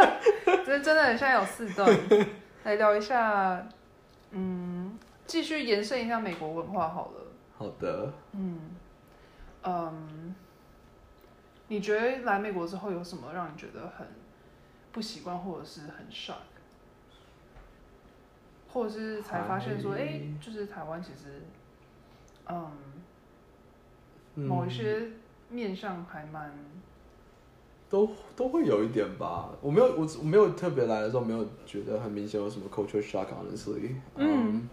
真真的很像有四段，来聊一下，嗯，继续延伸一下美国文化好了。
好的，
嗯，嗯，你觉得来美国之后有什么让你觉得很不习惯，或者是很 shock，或者是才发现说，
还
哎、就是台湾其实，嗯，
嗯
某一些面上还蛮，
都都会有一点吧。我没有我我没有特别来的时候没有觉得很明显有什么 culture shock，honestly。
嗯，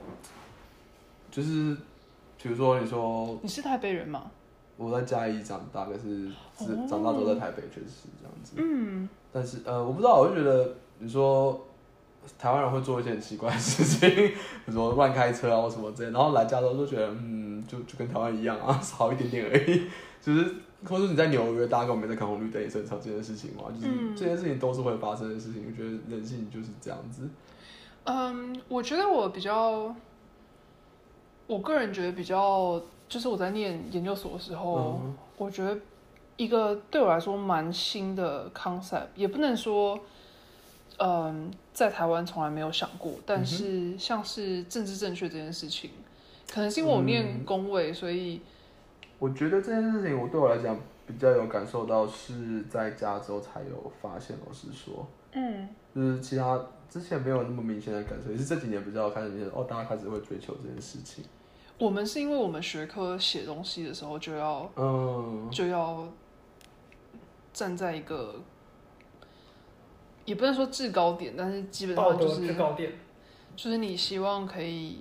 就是比如说你说
你是台北人吗？
我在嘉义长大，可是长大都在台北，确实是这样子。
嗯，
但是呃，我不知道，我就觉得你说台湾人会做一些很奇怪的事情，比如说乱开车啊或什么之类，然后来加州就觉得嗯，就就跟台湾一样啊，少一点点而已。就是或者你在纽约，大家根本没在看红绿灯，也是很常见的事情嘛。就是
嗯
这些事情都是会发生的事情，我觉得人性就是这样子。
嗯，我觉得我比较，我个人觉得比较，就是我在念研究所的时候，
嗯
我觉得一个对我来说蛮新的 concept，也不能说，嗯，在台湾从来没有想过，但是像是政治正确这件事情，可能是因为我念
嗯
工位，所以
我觉得这件事情，我对我来讲比较有感受到，是在加州才有发现。老实说，
嗯
就是其他之前没有那么明显的感受，也是这几年比较开始明显哦，大家开始会追求这件事情。
我们是因为我们学科写东西的时候就要
嗯，
就要站在一个，也不能说制高点，但是基本上就是
制高点，
就是你希望可以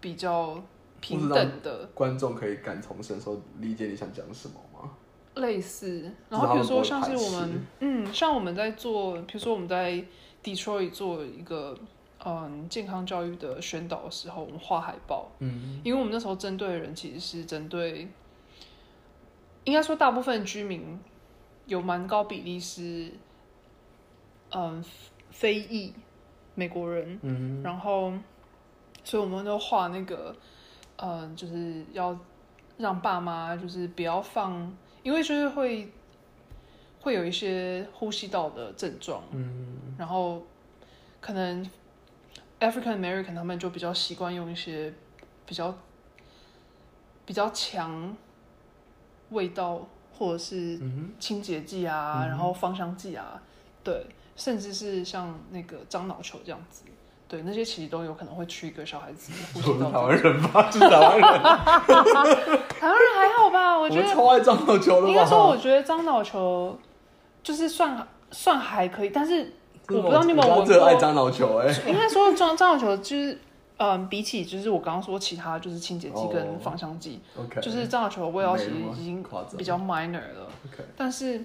比较平等的。
观众可以感同身受，理解你想讲什么吗？
类似，然后比如说像是我们，嗯，像我们在做，比如说我们在 Detroit 做一个嗯健康教育的宣导的时候，我们画海报，
嗯。
因为我们那时候针对的人其实是针对，应该说大部分居民有蛮高比例是，嗯，非裔美国人，
嗯。
然后，所以我们都画那个，嗯，就是要让爸妈就是不要放，因为就是会会有一些呼吸道的症状，
嗯。
然后可能 African American 他们就比较习惯用一些比较比较强味道或者是
嗯
清洁剂啊，
嗯
然后芳香剂啊，对，甚至是像那个樟脑球这样子，对，那些其实都有可能会驱一个小孩子呼
哼，我是
吸道
台湾人吧，是台湾人，
台湾人还好吧？我
我
觉得
们超爱樟脑球的吧？
应该说，我觉得樟脑球就是算算还可以，但是我不知道你有没有闻过
我爱樟脑球哎、
应该说樟樟脑球就是嗯，比起就是我刚刚说其他就是清洁剂
哦
跟芳香剂就是樟脑球的味道其实已经比较 minor 了。但是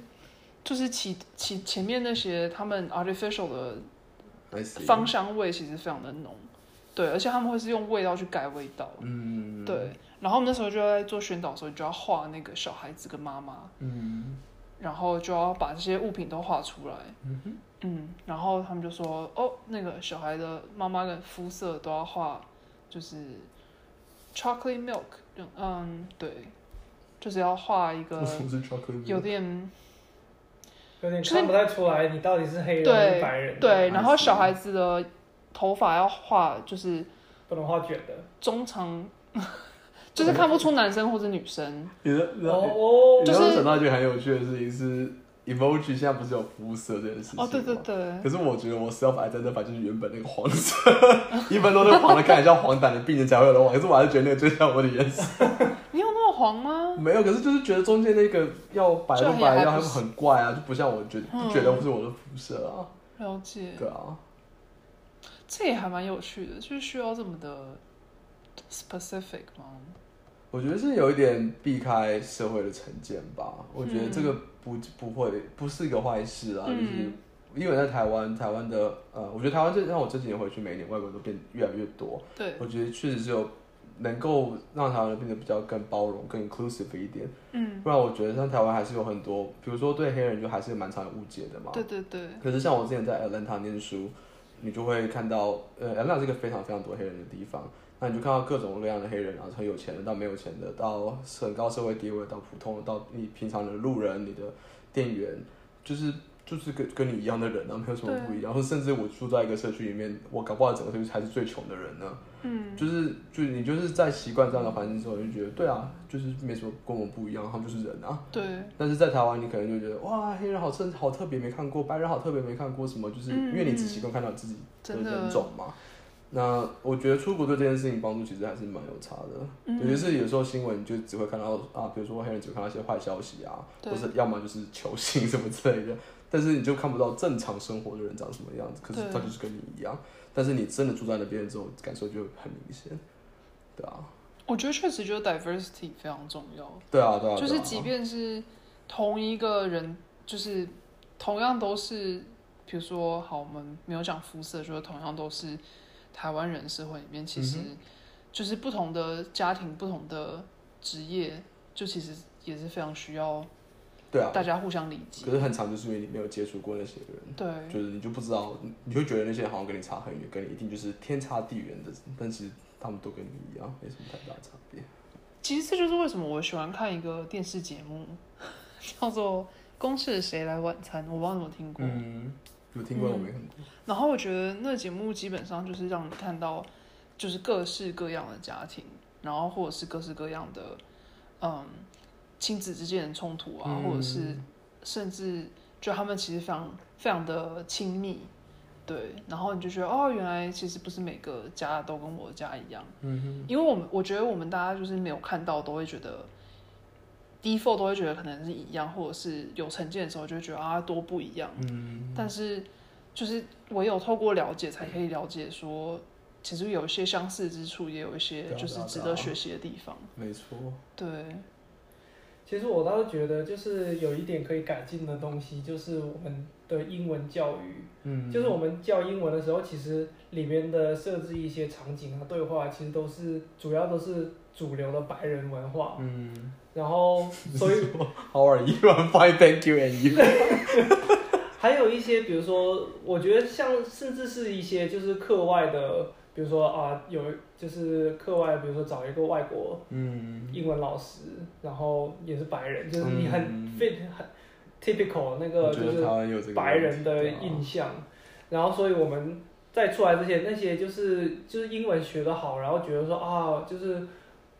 就是其其前面那些他们 artificial 的芳香味其实非常的浓，对，而且他们会是用味道去改味道，
嗯，
对。然后我们那时候就在做宣导的时候，就要画那个小孩子跟妈妈，
嗯
然后就要把这些物品都画出来，
嗯
嗯，然后他们就说，哦，那个小孩的妈妈的肤色都要画，就是 chocolate milk，嗯嗯，对，就是要画一个有点就是
看不太出来你到底是黑人还是白人，，
对，然后小孩子的头发要画就是
不能画卷的。
中长，就是看不出男生或者女生。
你的
哦
就是
想到一件很有趣的事情是，emoji 现在不是有肤色这件事情
哦，对对对，
可是我觉得我 self identify 就是原本那个黄色，一般都是黄的，看起来像黄疸的病人才会有的黄，可是我还是觉得那个最像我的颜色。
黄吗？
没有，可是就是觉得中间那个要白
就
不白，要很怪啊，就不像我觉得
嗯
不觉得是我的肤色啊。
了解，
对啊，
这也还蛮有趣的，就是需要这么的 specific 吗？
我觉得是有一点避开社会的成见吧。我觉得这个不不会不是一个坏事啊，就是
嗯
因为在台湾，台湾的呃，我觉得台湾这让我这几年回去，每一年外国人都变越来越多。
对，
我觉得确实是有能够让台湾人变得比较更包容、更 inclusive 一点。
嗯，
不然我觉得像台湾还是有很多，比如说对黑人就还是蛮常有误解的嘛。
对对对，
可是像我之前在 Atlanta 念书，你就会看到，呃，Atlanta 是一个非常非常多黑人的地方，那你就看到各种各样的黑人啊，很有钱的到没有钱的，到很高社会地位，到普通的，到你平常的路人，你的店员，就是就是跟跟你一样的人啊，没有什么不一样。或甚至我住在一个社区里面，我搞不好整个社区才是最穷的人呢。
嗯，
就是就是你就是在习惯这样的环境之后，你就觉得对啊，就是没什么跟我们不一样，他们就是人啊。
对，
但是在台湾，你可能就觉得哇，黑人好特好特别，没看过；白人好特别，没看过。什么就是
嗯
因为你只习惯看到自己的人种嘛。那我觉得出国对这件事情帮助其实还是蛮有差的，
嗯
尤其是有时候新闻就只会看到啊，比如说黑人只会看到一些坏消息啊，
对
或是要么就是球星什么之类的，但是你就看不到正常生活的人长什么样子。可是他就是跟你一样，但是你真的住在那边之后，感受就很明显，对啊，
我觉得确实就是 diversity 非常重要，
对啊，对啊，
就是即便是同一个人，就是同样都是，比如说好，我们没有讲肤色，就是同样都是台湾人社会里面，其实
嗯
就是不同的家庭、不同的职业，就其实也是非常需要
对啊，
大家互相理解
可。是很长就是因为你没有接触过那些人。
对，
就是你就不知道，你你会觉得那些人好像跟你差很远，跟你一定就是天差地远的，但其实他们都跟你一样，没什么太大差别。
其实这就是为什么我喜欢看一个电视节目，叫做《公司谁来晚餐》，我不知道你有没有听过。
嗯，有听过我没看过。
然后我觉得那节目基本上就是让你看到，就是各式各样的家庭，然后或者是各式各样的，嗯，亲子之间的冲突啊，
嗯。
或者是甚至就他们其实非常非常的亲密，对，然后你就觉得哦，原来其实不是每个家都跟我的家一样，
嗯哼，
因为我们我觉得我们大家就是没有看到，都会觉得 default 都会觉得可能是一样，或者是有成见的时候就会觉得啊多不一样，
嗯，
但是就是唯有透过了解，才可以了解说，其实有一些相似之处，也有一些就是值得学习的地方。
没错。
对，
其实我倒是觉得，就是有一点可以改进的东西，就是我们的英文教育。
嗯，
就是我们教英文的时候，其实里面的设置一些场景啊、对话，其实都是主要都是主流的白人文化。
嗯
然后，所以，
How are you? I'm fine, thank you, and you.
还有一些，比如说，我觉得像甚至是一些就是课外的，比如说啊，有就是课外，比如说找一个外国
嗯。
英文老师，然后也是白人，就是你很
嗯
fit 很 typical 那个
我觉得
就是
台湾有这个
白人的印象，然后所以我们在出来之前，那些就是就是英文学得好，然后觉得说啊，就是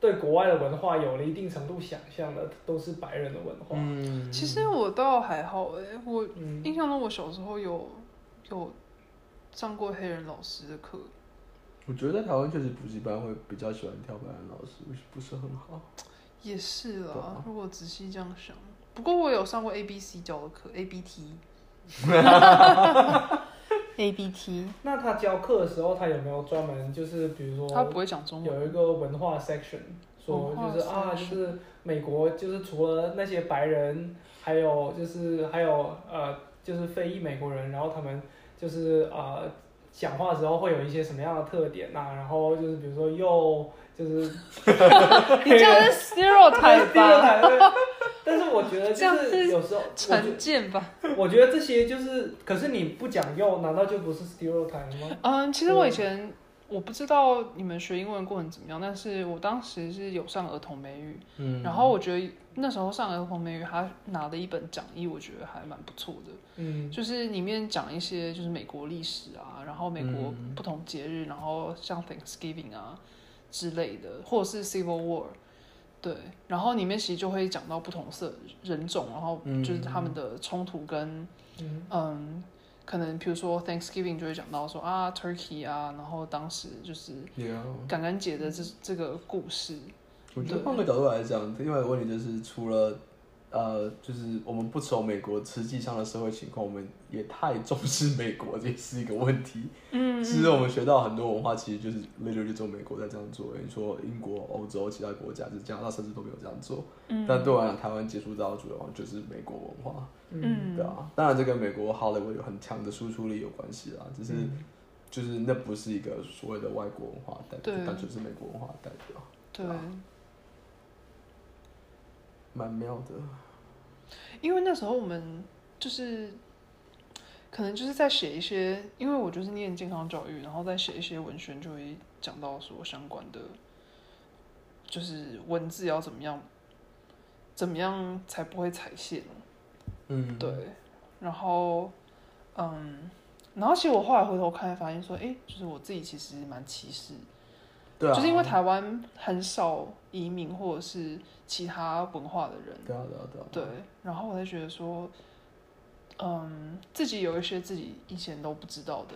对国外的文化有了一定程度想象的，都是白人的文化。
嗯，
其实我倒还好诶，我
嗯，
印象中我小时候有有上过黑人老师的课，
我觉得在台湾确实补习班会比较喜欢挑白人老师，不是很好。
也是啦
啊。
如果仔细这样想，不过我有上过 A B C 教的课，A B T。A B T，
那他教课的时候，他有没有专门就是比如说
他不会讲中文。
有一个文化 section，说就是啊，就是美国就是除了那些白人，还有就是还有呃，就是非裔美国人，然后他们就是呃讲话的时候会有一些什么样的特点呐、然后就是比如说又就是
你这样是 stereotype 吧？
但是我觉得就是
是
有时候，
成
觉
见吧。
我觉得这些就是，可是你不讲又，难道就不是 stereotype 吗？
嗯，其实我以前我不知道你们学英文过程怎么样，但是我当时是有上儿童美语，
嗯
然后我觉得那时候上儿童美语，他拿的一本讲义，我觉得还蛮不错的，
嗯。
就是里面讲一些就是美国历史啊，然后美国
嗯
不同节日，然后像 Thanksgiving 啊之类的，或者是 Civil War。对，然后里面其实就会讲到不同色人种，然后就是他们的冲突跟
嗯。
嗯，可能比如说 Thanksgiving 就会讲到说啊 Turkey 啊，然后当时就是。感恩节的这这个故事，
我觉得换个角度来讲，另外一个问题就是，除了呃，就是我们不愁美国实际上的社会情况，我们也太重视美国，这也是一个问题。
嗯
其实我们学到很多文化，其实就是 literally 只有美国在这样做。你说英国、欧洲其他国家，就是加拿大甚至都没有这样做。
嗯
但对我来讲，台湾接触到的主要就是美国文化，
嗯
嗯
对啊。当然，这跟美国 Hollywood 有很强的输出力有关系啦，只是
嗯
就是那不是一个所谓的外国文化代表，
对
单纯是美国文化代表，
对，
蛮妙的。
因为那时候我们就是可能就是在写一些，因为我就是念健康教育，然后再写一些文宣，就会讲到说相关的，就是文字要怎么样，怎么样才不会踩线。
嗯，
对，然后，嗯，然后其实我后来回头看，发现说，哎，就是我自己其实蛮歧视，
对啊，
就是因为台湾很少移民或者是其他文化的人，
对啊，对啊，对啊，
对，然后我才觉得说，嗯，自己有一些自己以前都不知道的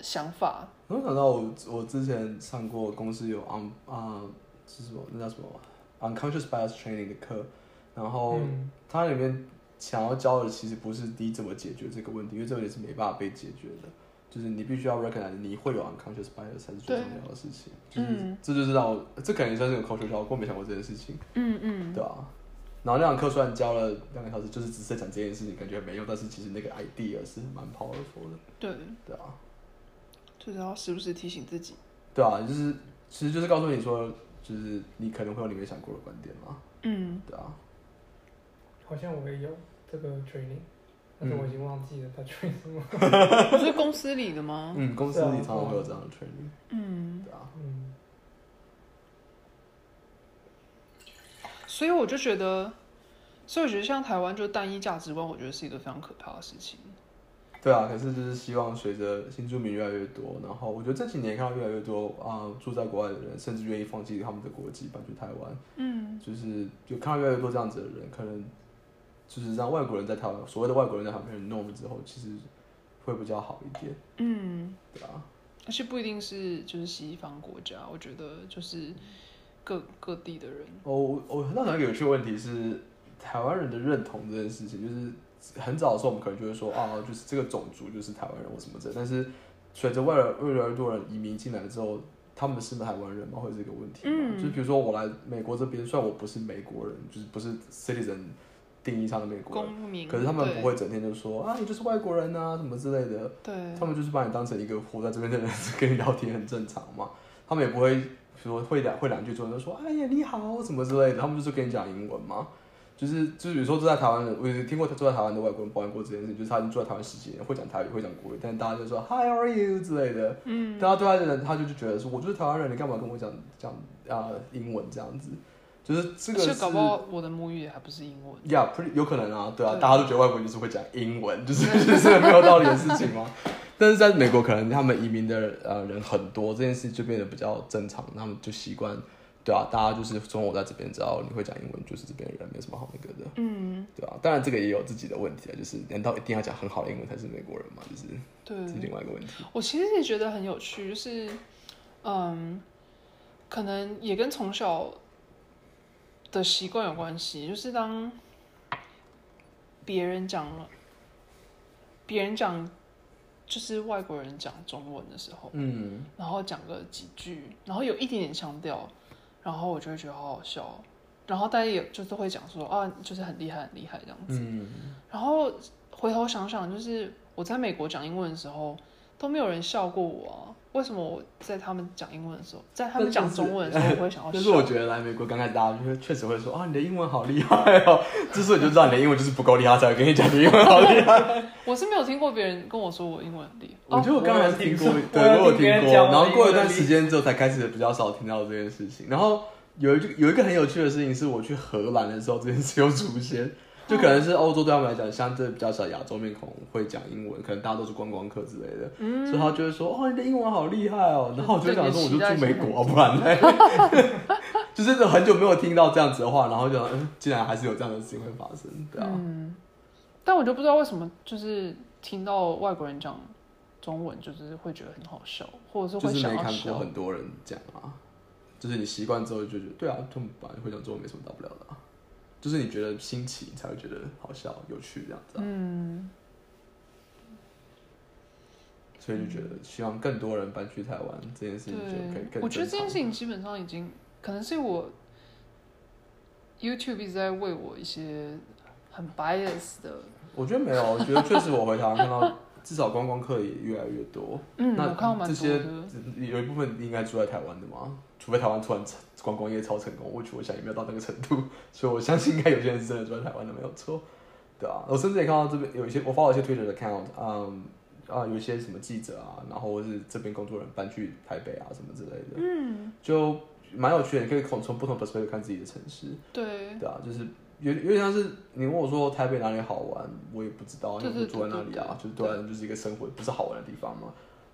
想法，
我想到我我之前上过公司有 on 啊、是什么那叫什么 unconscious bias training 的课，然后
嗯。
它里面想要教的其实不是第一怎么解决这个问题，因为这个问题是没办法被解决的，就是你必须要 recognize 你会有 unconscious bias 才是最重要的事情，就是、
嗯。
这就是让我这可能算是有 culture shock，我没想过这件事情，
嗯嗯，
对啊。然后那堂课虽然教了两个小时，就是只是在讲这件事情，感觉没用，但是其实那个 idea 是蛮 powerful 的，
对，
对啊。
就是要时不时提醒自己，
对啊，就是其实就是告诉你说，就是你可能会有你没想过的观点嘛，
嗯，
对啊，
好像我也有这个 training，但是我已经忘记了他 train 什么。
不是公司里的吗？
嗯，公司里常常会有这样的 training，
嗯，
对啊，
嗯。
所以我就觉得，所以我觉得像台湾就单一价值观，我觉得是一个非常可怕的事情。
对啊，可是就是希望随着新住民越来越多，然后我觉得这几年看到越来越多啊、住在国外的人，甚至愿意放弃他们的国籍搬去台湾，
嗯。
就是就看到越来越多这样子的人，可能就是让外国人在台湾，所谓的外国人在台湾变成 norm 之后，其实会比较好一点，
嗯，
对啊，
而且不一定是就是西方国家，我觉得就是各各地的人，
我我我那想一个有趣的问题是，台湾人的认同这件事情，就是很早的时候我们可能就会说啊，就是这个种族就是台湾人或什么的，但是随着外来越来越多人移民进来之后，他们是台湾人吗？会是一个问题吗？
嗯。
就是比如说我来美国这边，虽然我不是美国人，就是不是 citizen 定义上的美国人，
公民，
可是他们不会整天就说啊，你就是外国人啊，什么之类的。
对，
他们就是把你当成一个活在这边的人，跟你聊天很正常嘛。他们也不会说会两会两句中文就说哎呀你好什么之类的，他们就是跟你讲英文嘛。就是就是比如说住在台湾的，我有听过住在台湾的外国人抱怨过这件事情，就是他已经住在台湾十几年，会讲台语，会讲国语，但是大家就说 Hi are you 之类的。
嗯，
大家对他的人，他就就觉得说我就是台湾人，你干嘛跟我讲讲啊、英文这样子？就是这个是
搞不好我的母语也还不是英文。
呀有可能啊，对啊，
对
大家都觉得外国人就是会讲英文，就是就 是这个没有道理的事情吗。但 但是在美国，可能他们移民的呃人很多，这件事就变得比较正常，他们就习惯，对啊，大家就是从我在这边，只要你会讲英文，就是这边的人，没有什么好那个的，
嗯，
对啊。当然这个也有自己的问题啊，就是难道一定要讲很好的英文才是美国人吗？就是
对
这是另外一个问题。
我其实也觉得很有趣，就是，嗯，可能也跟从小的习惯有关系。就是当别人讲了，别人讲，就是外国人讲中文的时候，
嗯，
然后讲个几句，然后有一点点腔调，然后我就会觉得好好笑。然后大家也就是会讲说啊，就是很厉害，很厉害这样子。
嗯，
然后回头想想，就是我在美国讲英文的时候，都没有人笑过我啊。为什么我在他们讲英文的时候，在他们讲中文的时候，我会想要笑？
但是我觉得来美国刚开始，大家就会确实会说啊，你的英文好厉害哦。之所以就知道你的英文就是不够厉害，才会跟你讲你英文好厉害。
我是没有听过别人跟我说我英文很厉害。
我觉得我刚才听过，对，我有听过，然后过一段时间之后，才开始比较少听到这件事情。然后有一句有一个很有趣的事情，是我去荷兰的时候，这件事又出现。就可能是欧洲对他们来讲，相对比较少亚洲面孔会讲英文，可能大家都是观光客之类的，
嗯
所以他就会说：“哦，你的英文好厉害哦。”然后我就想说，我就
对
住美国、啊，不然呢？就是很久没有听到这样子的话，然后就想，嗯，竟然还是有这样的事情会发生，对啊。
嗯，但我就不知道为什么，就是听到外国人讲中文，就是会觉得很好笑，或者是会
就是没看过。很多人讲啊，就是你习惯之后就觉得，对啊，他们本来会讲中文没什么大不了的啊，就是你觉得新奇你才会觉得好笑、有趣这样子啊，
嗯，
所以就觉得希望更多人搬去台湾这件事情就可以，更。
我觉得这件事情基本上已经，可能是我 YouTube 一直在为我一些很 bias 的，
我觉得没有，我觉得确实我回台湾看到，至少观光客也越来越多。
嗯，
那
我看
这些。有一部分应该住在台湾的嘛，除非台湾突然观光业超成功，我觉得我想也没有到那个程度，所以我相信应该有些人是真的住在台湾的，没有错，对啊，我甚至也看到这边有一些我发了一些 Twitter 的 account，嗯啊，有一些什么记者啊，然后或是这边工作人员搬去台北啊什么之类的，
嗯，
就蛮有趣的，你可以从从不同 perspective 看自己的城市，
对，
对啊，就是有有点像是你问我说台北哪里好玩，我也不知道，因为住在那里啊，就是对啊，就是一个生活不是好玩的地方嘛。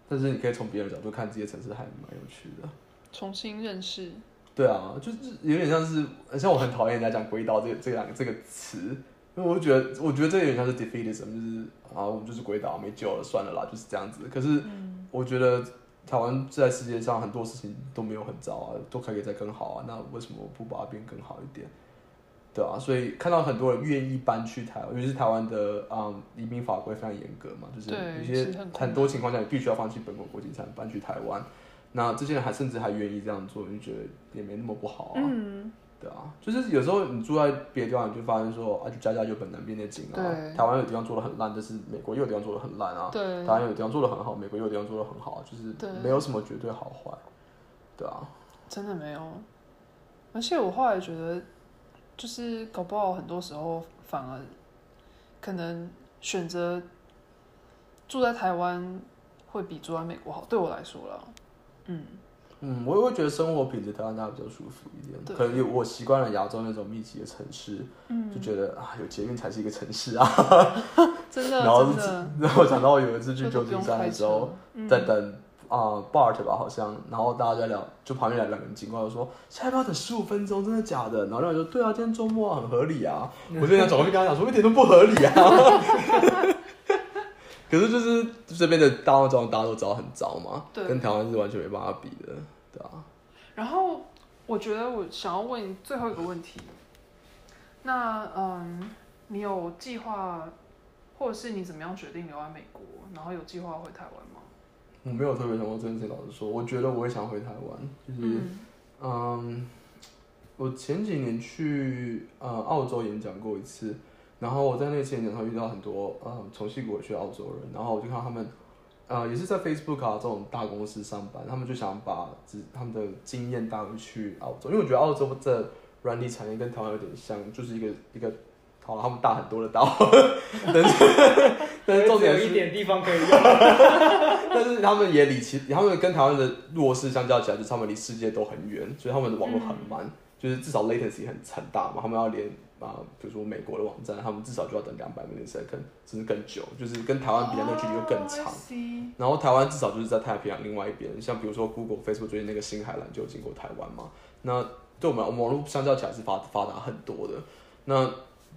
但是你可以从别人的角度看这些城市，还蛮有趣的。
重新认识。
对啊，就是有点像是像我很讨厌人家讲“归岛”这个这两个这个词，因为我觉得我觉得这有点像是 defeatism，就是啊我们就是归岛没救了，算了啦，就是这样子。可是我觉得台湾在世界上很多事情都没有很糟啊，都可以再更好啊，那为什么不把它变更好一点？对啊，所以看到很多人愿意搬去台湾，尤其是台湾的嗯移民法规非常严格嘛，就是有些
很
多情况下你必须要放弃本国国籍才能搬去台湾。那这些人还甚至还愿意这样做，你就觉得也没那么不好啊。
嗯，
对啊，就是有时候你住在别的地方，你就发现说啊，就家家有本难念的经啊。
对
台湾有地方做的很烂，但是美国也有地方做的很烂啊。
对
台湾有地方做的很好，美国也有地方做的很好，就是
对
没有什么绝对好坏。对啊，
真的没有。而且我后来觉得，就是搞不好很多时候反而可能选择住在台湾会比住在美国好，对我来说啦。嗯，
嗯，我也会觉得生活品质台湾大家比较舒服一点。可能有我习惯了亚洲那种密集的城市，
嗯
就觉得啊，有捷运才是一个城市啊。
真的
然后 然后想到我有一次去
就
旧金
不用开
山的时候，。
嗯
在等啊、BART 吧，好像，然后大家在聊，就旁边来两个人经过，就说现在要等十五分钟，真的假的？然后两个人说对啊，今天周末、啊、很合理啊。我就想走过去跟他讲说一点都不合理啊。可是就是这边的大众大家都知道很糟嘛，
对
跟台湾是完全没办法比的，对啊。
然后我觉得我想要问最后一个问题，那嗯，你有计划，或者是你怎么样决定留在美国，然后有计划回台湾吗？
我没有特别想过这件事情，老实说，我觉得我也想回台湾，就是。
嗯
嗯，我前几年去呃澳洲演讲过一次，然后我在那次演讲上遇到很多呃从西国去澳洲人，然后我就看到他们呃也是在 Facebook 啊这种大公司上班，他们就想把自他们的经验带回去澳洲，因为我觉得澳洲这软体产业跟台湾有点像，就是一个一个好了，他们大很多的刀，但是但是重点是
有一点地方可以用。
但是他们也离其他们跟台湾的弱势相较起来，就是他们离世界都很远，所以他们的网络很慢，就是至少 latency 很很大嘛，他们要连啊，比如说美国的网站，他们至少就要等两百 millisecond，甚至更久，就是跟台湾比，那个距离又更长。然后台湾至少就是在太平洋另外一边，像比如说 Google、Facebook 最近那个新海兰就有经过台湾嘛，那对我们我们网络相较起来是发发达很多的，那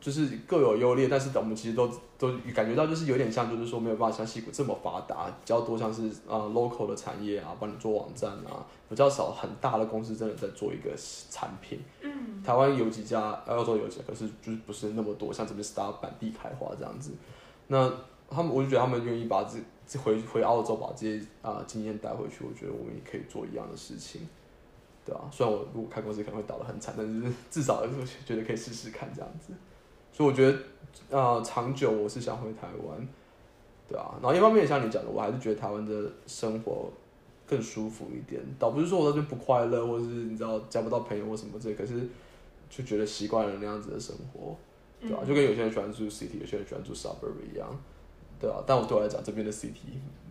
就是各有优劣，但是我们其实都都感觉到就是有点像，就是说没有办法像戏谷这么发达，比较多像是呃 local 的产业啊，帮你做网站啊，比较少很大的公司真的在做一个产品。嗯，台湾有几家，呃澳洲有几家，可是就是不是那么多，像这边 Star 本地开花这样子。那他们，我就觉得他们愿意把这这回回澳洲把这些啊、经验带回去，我觉得我们也可以做一样的事情，对啊，虽然我如果开公司可能会倒得很惨，但是至少我觉得可以试试看这样子。所以我觉得呃长久我是想回台湾，对啊，然后一方面也像你讲的，我还是觉得台湾的生活更舒服一点，倒不是说我在这边不快乐，或者是你知道交不到朋友或什么之类，可是就觉得习惯了那样子的生活，对啊，就跟有些人喜欢住 city，有些人喜欢住 suburb 一样。对啊，但我对我来讲，这边的 CT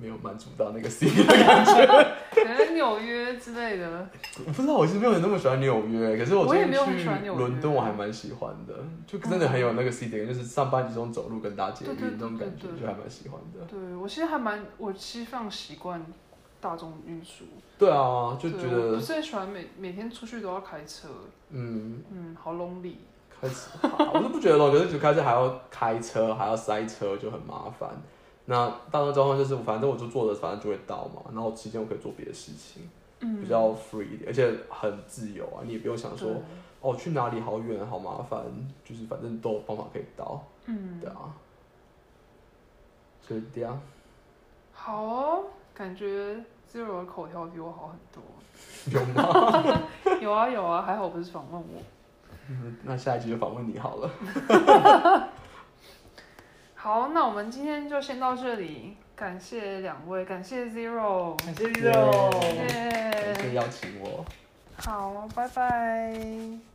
没有满足到那个 CT 的感觉。
可能纽约之类的，
我不知道，我其实没有那么喜欢纽约，可是我最近
我也没有很喜
去伦敦，我还蛮喜欢的，就真的很有那个觉，就是上班集中走路跟搭捷运那种感觉就还蛮喜欢的。
对我其实还蛮，我其实非常习惯大众运输，
对啊，就觉
得我不是很喜欢每每天出去都要开车，
嗯，
嗯，好 lonely。
开始我是不觉得咯，可是就开始还要开车，还要塞车，就很麻烦。那大众交通就是，反正我就坐着，反正就会到嘛。然后期间我可以做别的事情，
嗯
比较 free 一点，而且很自由啊。你也不用想说，哦去哪里好远好麻烦，就是反正都有方法可以到，
嗯，
对啊。所以这样，
好哦，感觉 Zero 的口条比我好很多。
有吗？
有啊有啊，还好不是访问我。
嗯 那下一集就访问你好了。
好，那我们今天就先到这里，感谢两位，感谢 Zero，
感谢 Zero，
耶
感谢邀请我。
好，拜拜。